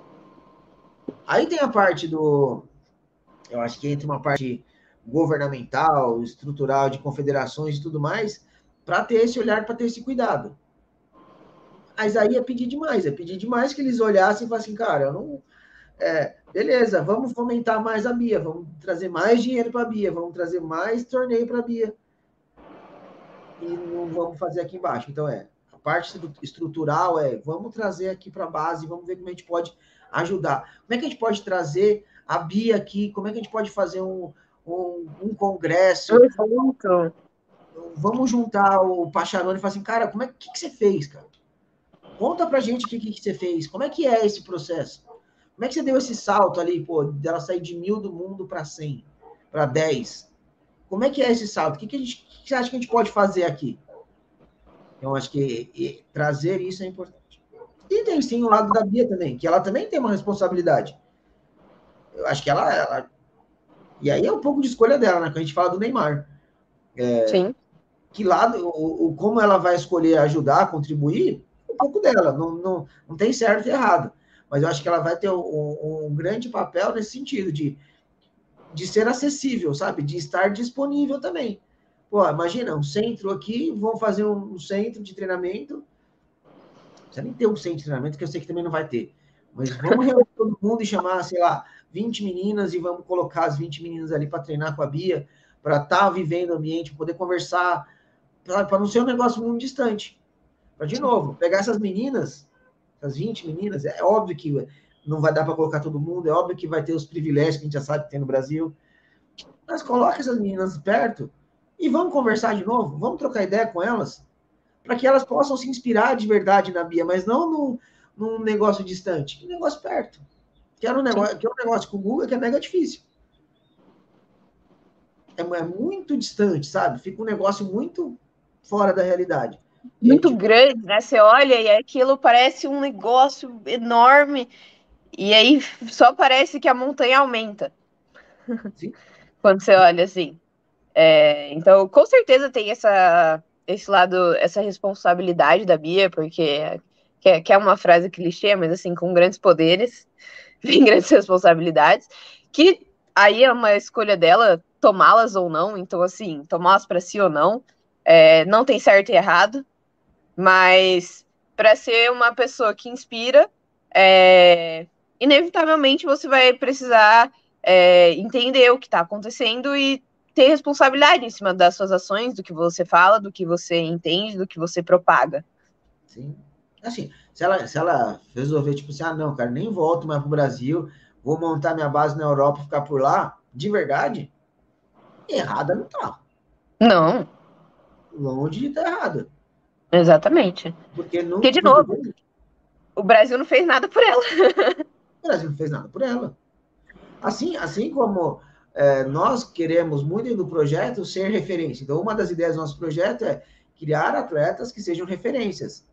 Aí tem a parte do, eu acho que entra uma parte governamental, estrutural, de confederações e tudo mais, para ter esse olhar, para ter esse cuidado. Mas aí é pedir demais, é pedir demais que eles olhassem e falassem, cara, eu não. É, beleza, vamos fomentar mais a Bia, vamos trazer mais dinheiro para a Bia, vamos trazer mais torneio para a Bia. E não vamos fazer aqui embaixo. Então, é, a parte estrutural é, vamos trazer aqui para a base, vamos ver como a gente pode ajudar. Como é que a gente pode trazer a Bia aqui, como é que a gente pode fazer um, um, um congresso? Vamos juntar o Pacharone e falar assim, cara, como é que, que você fez, cara? Conta pra gente o que, que você fez, como é que é esse processo? Como é que você deu esse salto ali, pô, dela sair de mil do mundo para 100, para 10? Como é que é esse salto? O que, que, a gente, que você acha que a gente pode fazer aqui? Então, acho que trazer isso é importante. E tem sim o lado da Bia também, que ela também tem uma responsabilidade eu acho que ela, ela, E aí é um pouco de escolha dela, né? Quando a gente fala do Neymar. É, Sim. que lado, o, o, como ela vai escolher ajudar, contribuir, pouco dela, não, não, não tem certo e errado. Mas eu acho que ela vai ter um, um grande papel nesse sentido, de, de ser acessível, sabe? De estar disponível também. Pô, imagina, um centro aqui, vão fazer um, um centro de treinamento. Precisa nem ter um centro de treinamento, que eu sei que também não vai ter. Mas vamos reunir todo mundo e chamar, sei lá, 20 meninas e vamos colocar as 20 meninas ali para treinar com a Bia, para estar tá vivendo o ambiente, poder conversar, para não ser um negócio muito distante. Para, de novo, pegar essas meninas, essas 20 meninas, é óbvio que não vai dar para colocar todo mundo, é óbvio que vai ter os privilégios que a gente já sabe que tem no Brasil. Mas coloca essas meninas perto e vamos conversar de novo, vamos trocar ideia com elas, para que elas possam se inspirar de verdade na Bia, mas não num, num negócio distante, um negócio perto. Que é um negócio, que é um negócio com o Google que é mega difícil. É, é muito distante, sabe? Fica um negócio muito fora da realidade. Muito grande, né? Você olha e aquilo parece um negócio enorme. E aí só parece que a montanha aumenta. Sim. Quando você olha assim. É, então, com certeza tem essa, esse lado, essa responsabilidade da Bia, porque que é, que é uma frase clichê, mas assim, com grandes poderes, vem grandes responsabilidades, que aí é uma escolha dela tomá-las ou não, então assim, tomá-las para si ou não, é, não tem certo e errado, mas para ser uma pessoa que inspira, é, inevitavelmente você vai precisar é, entender o que está acontecendo e ter responsabilidade em cima das suas ações, do que você fala, do que você entende, do que você propaga. Sim. Assim, se ela, se ela resolver, tipo assim, ah, não, cara, nem volto mais pro Brasil, vou montar minha base na Europa e ficar por lá, de verdade, errada não tá. Não. Longe de estar tá errada. Exatamente. Porque, não, porque de novo, o Brasil não fez nada por ela. o Brasil não fez nada por ela. Assim, assim como é, nós queremos muito do projeto ser referência. Então, uma das ideias do nosso projeto é criar atletas que sejam referências.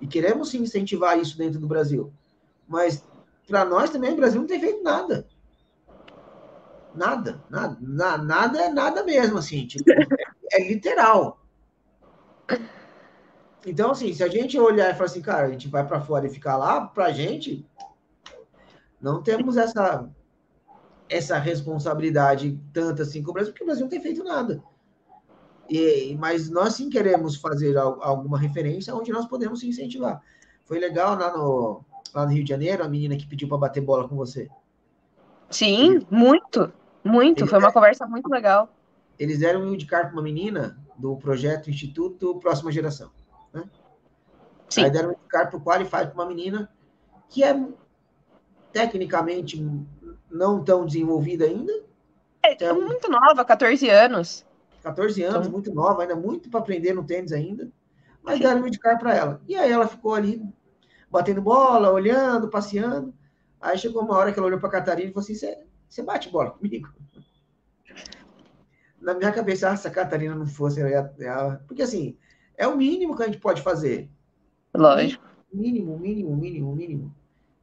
E queremos sim incentivar isso dentro do Brasil. Mas para nós também o Brasil não tem feito nada. Nada, nada, na, nada é nada mesmo, assim, tipo, é, é literal. Então, assim, se a gente olhar e falar assim, cara, a gente vai para fora e ficar lá, para a gente, não temos essa essa responsabilidade tanto assim com o Brasil, porque o Brasil não tem feito nada. E, mas nós sim queremos fazer alguma referência onde nós podemos se incentivar. Foi legal lá no, lá no Rio de Janeiro, a menina que pediu para bater bola com você. Sim, muito, muito. Eles Foi uma conversa muito legal. Eles deram um de para uma menina do projeto Instituto Próxima Geração. Sim. Aí deram um indicado para o Qualify para uma menina que é tecnicamente não tão desenvolvida ainda. É, então, muito nova, 14 anos. 14 anos, então... muito nova, ainda muito para aprender no tênis ainda. Mas deram um indicar para ela. E aí ela ficou ali batendo bola, olhando, passeando. Aí chegou uma hora que ela olhou para a Catarina e falou assim: Você bate bola comigo? Na minha cabeça, ah, se a Catarina não fosse. Ela... Porque assim, é o mínimo que a gente pode fazer. Lógico. Mínimo, mínimo, mínimo, mínimo.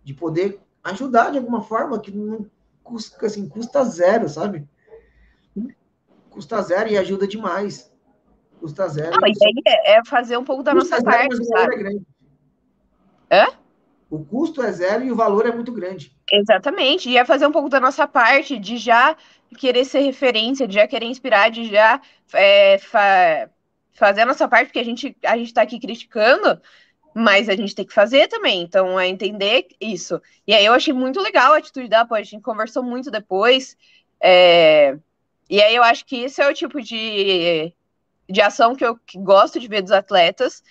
De poder ajudar de alguma forma que não custa, assim, custa zero, sabe? Custa zero e ajuda demais. Custa zero. Não, e aí é, fazer um pouco da custa nossa zero, parte, sabe? É grande. Hã? O custo é zero e o valor é muito grande. Exatamente. E é fazer um pouco da nossa parte, de já querer ser referência, de já querer inspirar, de já é, fa fazer a nossa parte, porque a gente a gente está aqui criticando, mas a gente tem que fazer também. Então, é entender isso. E aí eu achei muito legal a atitude da Pô, a gente conversou muito depois. É... E aí eu acho que isso é o tipo de, de ação que eu gosto de ver dos atletas,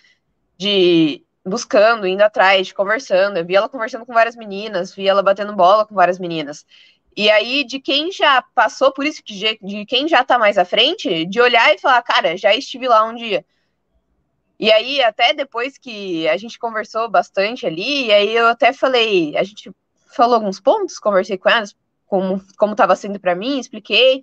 de buscando, indo atrás, de conversando. Eu vi ela conversando com várias meninas, vi ela batendo bola com várias meninas. E aí, de quem já passou por isso, de, de quem já tá mais à frente, de olhar e falar, cara, já estive lá um dia. E aí, até depois que a gente conversou bastante ali, e aí eu até falei, a gente falou alguns pontos, conversei com elas, como como estava sendo para mim, expliquei.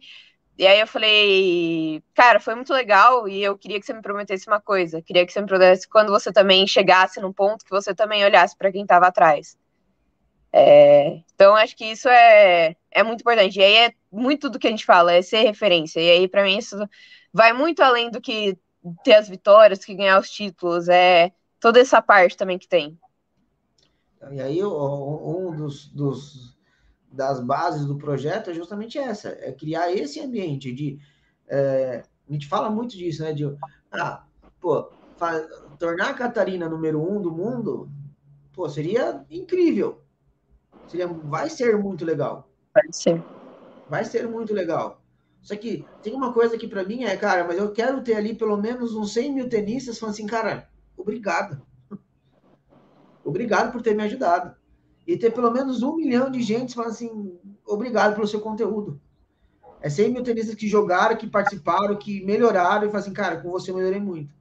E aí eu falei, cara, foi muito legal e eu queria que você me prometesse uma coisa, queria que você me prometesse quando você também chegasse no ponto que você também olhasse para quem estava atrás. É, então acho que isso é, é muito importante. E aí é muito do que a gente fala, é ser referência. E aí para mim isso vai muito além do que ter as vitórias, que ganhar os títulos, é toda essa parte também que tem. E aí, um dos, dos das bases do projeto é justamente essa, é criar esse ambiente de é, a gente fala muito disso, né? De ah, pô, tornar a Catarina número um do mundo, pô, seria incrível. Seria, vai ser muito legal. Vai ser. Vai ser muito legal. Só que tem uma coisa que para mim é, cara, mas eu quero ter ali pelo menos uns 100 mil tenistas falando assim, cara, obrigado. Obrigado por ter me ajudado. E ter pelo menos um milhão de gente falando assim, obrigado pelo seu conteúdo. É 100 mil tenistas que jogaram, que participaram, que melhoraram e falam assim, cara, com você eu melhorei muito.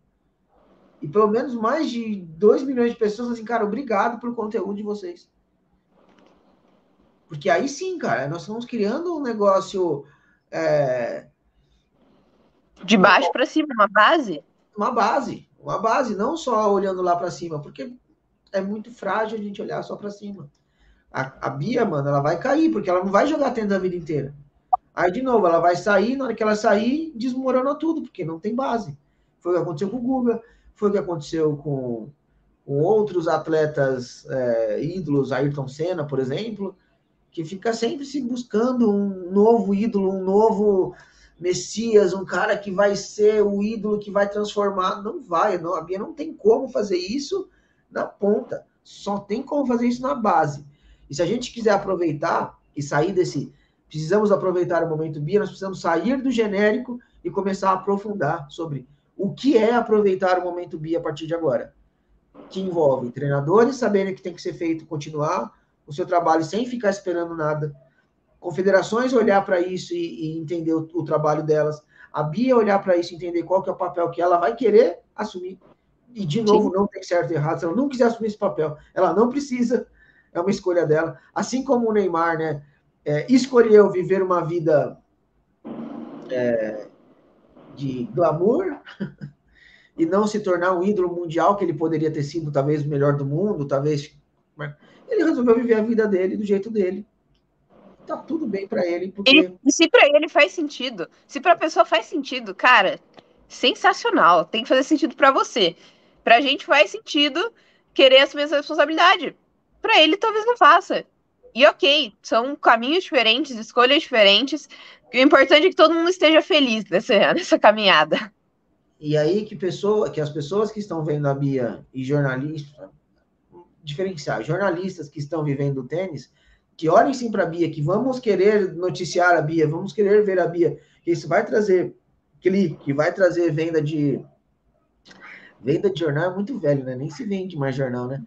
E pelo menos mais de 2 milhões de pessoas assim, cara, obrigado pelo conteúdo de vocês. Porque aí sim, cara, nós estamos criando um negócio. É... De baixo para cima, uma base? Uma base, uma base, não só olhando lá para cima, porque é muito frágil a gente olhar só para cima. A, a Bia, mano, ela vai cair, porque ela não vai jogar tênis a vida inteira. Aí, de novo, ela vai sair, na hora que ela sair, desmorona tudo, porque não tem base. Foi o que aconteceu com o Guga, foi o que aconteceu com, com outros atletas é, ídolos, Ayrton Senna, por exemplo, que fica sempre se buscando um novo ídolo, um novo Messias, um cara que vai ser o ídolo que vai transformar. Não vai, não, a Bia não tem como fazer isso na ponta, só tem como fazer isso na base. E se a gente quiser aproveitar e sair desse precisamos aproveitar o momento Bia, nós precisamos sair do genérico e começar a aprofundar sobre o que é aproveitar o momento Bia a partir de agora. Que envolve treinadores saberem que tem que ser feito, continuar o seu trabalho sem ficar esperando nada, confederações olhar para isso e, e, entender o, o, trabalho delas, a Bia olhar para isso e entender qual que é o papel que ela vai querer assumir. E, de novo, Sim. não tem certo e errado. Se ela não quiser assumir esse papel, ela não precisa, é uma escolha dela. Assim como o Neymar, né? é, escolheu viver uma vida é, de glamour e não se tornar um ídolo mundial que ele poderia ter sido talvez o melhor do mundo, talvez ele resolveu viver a vida dele do jeito dele. Tá tudo bem para ele, porque e, se para ele faz sentido, se para a pessoa faz sentido, cara, sensacional, tem que fazer sentido para você. Pra gente faz sentido querer assumir essa responsabilidade. Para ele talvez não faça. E ok, são caminhos diferentes, escolhas diferentes. o importante é que todo mundo esteja feliz nessa, nessa caminhada. E aí que pessoa, que as pessoas que estão vendo a Bia e jornalistas, diferenciar, jornalistas que estão vivendo tênis, que olhem sim para a Bia, que vamos querer noticiar a Bia, vamos querer ver a Bia, que isso vai trazer clique, que vai trazer venda de venda de jornal é muito velho, né? Nem se vende mais jornal, né?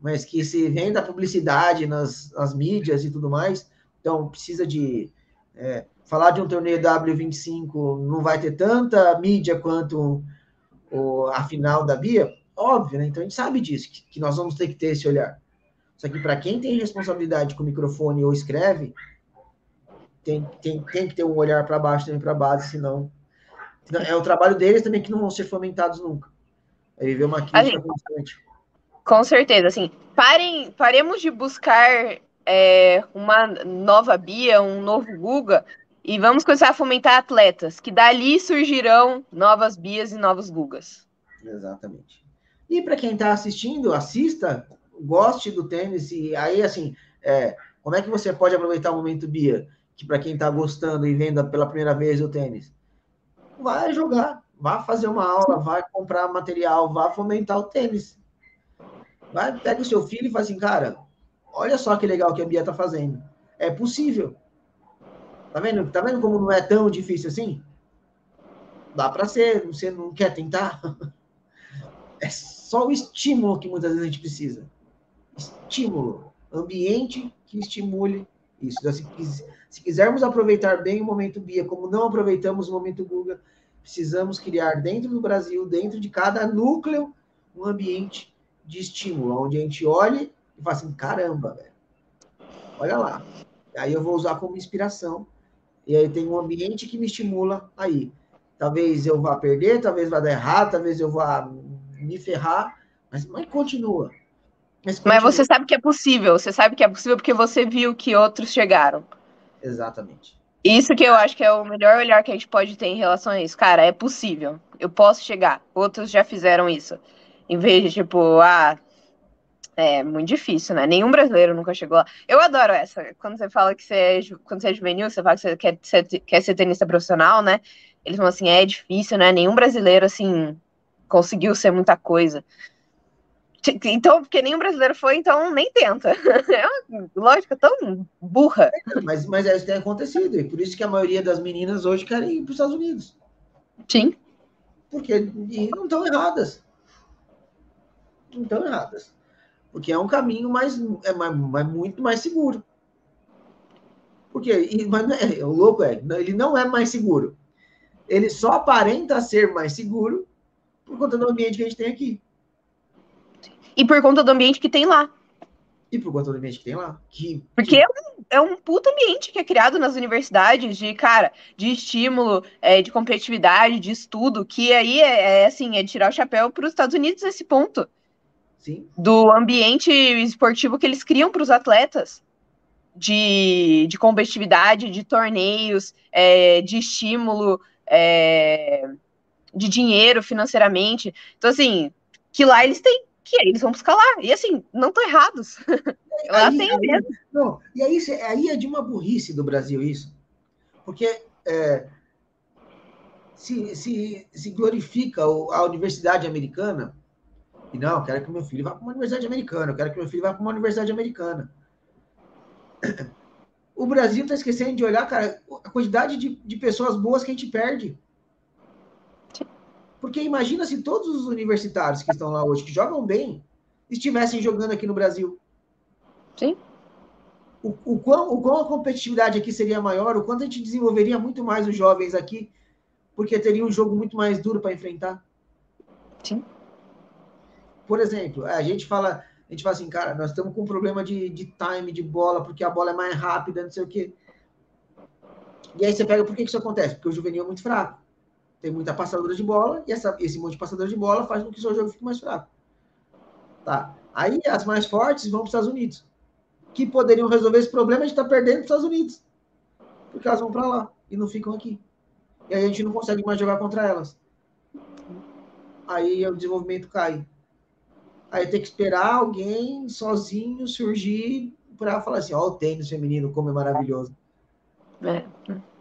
mas que se vem da publicidade nas, nas mídias e tudo mais, então precisa de é, falar de um torneio W25 não vai ter tanta mídia quanto o, a final da Bia, óbvio, né? Então a gente sabe disso, que, que nós vamos ter que ter esse olhar. Só que para quem tem responsabilidade com o microfone ou escreve, tem, tem, tem que ter um olhar para baixo também para base, senão é o trabalho deles também que não vão ser fomentados nunca. Aí viver uma crítica constante. Com certeza, assim, parem, paremos de buscar é, uma nova Bia, um novo Guga, e vamos começar a fomentar atletas, que dali surgirão novas Bias e novos Gugas. Exatamente. E para quem está assistindo, assista, goste do tênis, e aí, assim, é, como é que você pode aproveitar o momento Bia? Que para quem está gostando e vendo pela primeira vez o tênis, vai jogar, vá fazer uma aula, vai comprar material, vá fomentar o tênis. Vai, pega o seu filho e fala assim, cara, olha só que legal que a Bia tá fazendo. É possível. Tá vendo? Tá vendo como não é tão difícil assim? Dá para ser, você não quer tentar? É só o estímulo que muitas vezes a gente precisa. Estímulo. Ambiente que estimule isso. Então, se, se quisermos aproveitar bem o momento Bia, como não aproveitamos o momento Guga, precisamos criar dentro do Brasil, dentro de cada núcleo, um ambiente de estímulo, onde a gente olhe e fala assim, caramba, velho, olha lá. Aí eu vou usar como inspiração. E aí tem um ambiente que me estimula aí. Talvez eu vá perder, talvez vá dar errado, talvez eu vá me ferrar, mas, mas continua. Mas, continua. mas você sabe que é possível, você sabe que é possível porque você viu que outros chegaram. Exatamente. Isso que eu acho que é o melhor olhar que a gente pode ter em relação a isso. Cara, é possível. Eu posso chegar. Outros já fizeram isso. Em vez de, tipo, ah, é muito difícil, né? Nenhum brasileiro nunca chegou lá. Eu adoro essa. Quando você fala que você é, quando você é juvenil, você fala que você quer ser, quer ser tenista profissional, né? Eles falam assim, é difícil, né? Nenhum brasileiro, assim, conseguiu ser muita coisa. Então, porque nenhum brasileiro foi, então nem tenta. É uma lógica tão burra. Mas, mas é isso que tem acontecido. E por isso que a maioria das meninas hoje querem ir para os Estados Unidos. Sim. Porque não estão erradas. Não estão erradas. Porque é um caminho mais, é, mais, muito mais seguro. Porque, mas é, o louco é, ele não é mais seguro. Ele só aparenta ser mais seguro por conta do ambiente que a gente tem aqui. E por conta do ambiente que tem lá. E por conta do ambiente que tem lá. Que, Porque que... É, um, é um puto ambiente que é criado nas universidades de, cara, de estímulo, é, de competitividade, de estudo, que aí é, é assim, é tirar o chapéu para os Estados Unidos nesse ponto. Sim. Do ambiente esportivo que eles criam para os atletas. De, de competitividade, de torneios, é, de estímulo, é, de dinheiro financeiramente. Então, assim, que lá eles têm, que eles vão buscar lá. E assim, não estão errados. lá aí, tem aí, mesmo. Não, e aí, aí é de uma burrice do Brasil isso. Porque é, se, se, se glorifica a universidade americana, e não, eu quero que meu filho vá para uma universidade americana, eu quero que meu filho vá para uma universidade americana. O Brasil está esquecendo de olhar, cara, a quantidade de, de pessoas boas que a gente perde. Porque imagina se todos os universitários que estão lá hoje, que jogam bem, estivessem jogando aqui no Brasil. Sim. O, o, quão, o quão a competitividade aqui seria maior, o quanto a gente desenvolveria muito mais os jovens aqui, porque teria um jogo muito mais duro para enfrentar. Sim. Por exemplo, a gente fala, a gente fala assim, cara, nós estamos com um problema de, de time de bola, porque a bola é mais rápida, não sei o quê. E aí você pega, por que isso acontece? Porque o juvenil é muito fraco tem muita passadora de bola, e essa, esse monte de passadora de bola faz com que o seu jogo fique mais fraco. Tá? Aí as mais fortes vão para os Estados Unidos, que poderiam resolver esse problema de estar tá perdendo para os Estados Unidos, porque elas vão para lá e não ficam aqui. E aí a gente não consegue mais jogar contra elas. Aí o desenvolvimento cai. Aí tem que esperar alguém sozinho surgir para falar assim: ó, o tênis feminino, como é maravilhoso. É.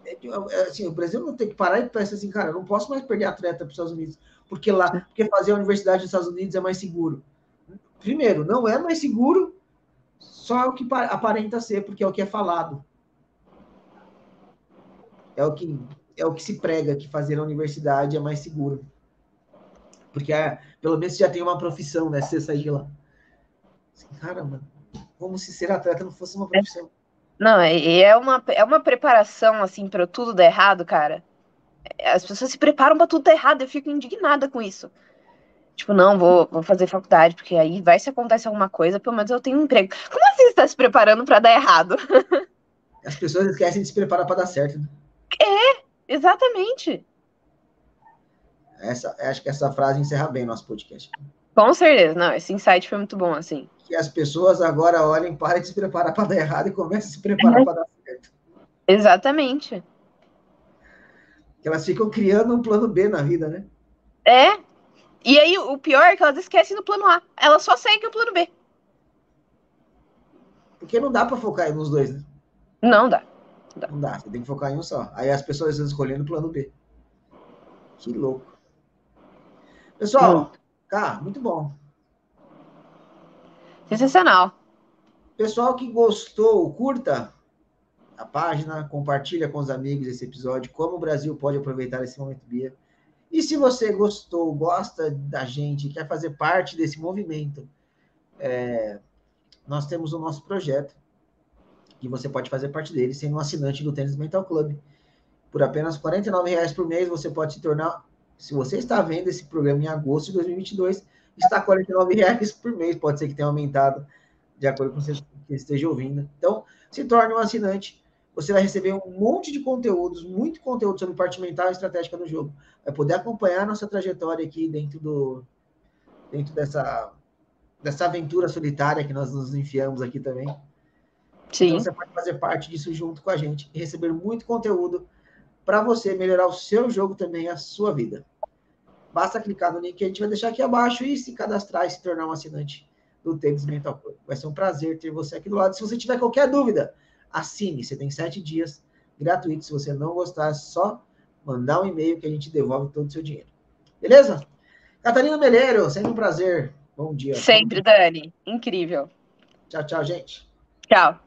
É, é, assim, o Brasil não tem que parar e pensar assim, cara, eu não posso mais perder atleta para os Estados Unidos, porque lá, porque fazer a universidade nos Estados Unidos é mais seguro. Primeiro, não é mais seguro, só é o que aparenta ser, porque é o que é falado. É o que é o que se prega que fazer a universidade é mais seguro. Porque é, pelo menos já tem uma profissão, né? Se você sair de lá. Assim, Caramba, como se ser atleta não fosse uma profissão. Não, e é uma, é uma preparação, assim, para tudo dar errado, cara. As pessoas se preparam para tudo dar errado, eu fico indignada com isso. Tipo, não, vou, vou fazer faculdade, porque aí vai se acontece alguma coisa, pelo menos eu tenho um emprego. Como assim você está se preparando para dar errado? As pessoas esquecem de se preparar para dar certo. Né? É, exatamente. Essa, acho que essa frase encerra bem nosso podcast. Com certeza, não, esse insight foi muito bom, assim que as pessoas agora olhem, parem de se preparar para dar errado e comecem a se preparar para dar certo. Exatamente. Que elas ficam criando um plano B na vida, né? É. E aí, o pior é que elas esquecem do plano A. Elas só seguem o plano B. Porque não dá para focar nos dois, né? Não dá. não dá. Não dá, você tem que focar em um só. Aí as pessoas estão escolhendo o plano B. Que louco. Pessoal. Cara, muito bom. Sensacional. Pessoal que gostou, curta a página, compartilha com os amigos esse episódio, como o Brasil pode aproveitar esse momento Bia. E se você gostou, gosta da gente, quer fazer parte desse movimento, é, nós temos o nosso projeto, que você pode fazer parte dele sendo um assinante do Tênis Mental Club. Por apenas R$ reais por mês, você pode se tornar, se você está vendo esse programa em agosto de 2022, está R$ 49,00 por mês, pode ser que tenha aumentado de acordo com o que esteja ouvindo. Então, se torne um assinante, você vai receber um monte de conteúdos, muito conteúdo sobre parte mental e estratégica do jogo. Vai poder acompanhar a nossa trajetória aqui dentro do dentro dessa dessa aventura solitária que nós nos enfiamos aqui também. Sim. Então você pode fazer parte disso junto com a gente e receber muito conteúdo para você melhorar o seu jogo também, a sua vida. Basta clicar no link que a gente vai deixar aqui abaixo e se cadastrar e se tornar um assinante do Tênis Mental Club. Vai ser um prazer ter você aqui do lado. Se você tiver qualquer dúvida, assine. Você tem sete dias gratuitos. Se você não gostar, é só mandar um e-mail que a gente devolve todo o seu dinheiro. Beleza? Catarina Meleiro, sempre um prazer. Bom dia. Sempre, Dani. Incrível. Tchau, tchau, gente. Tchau.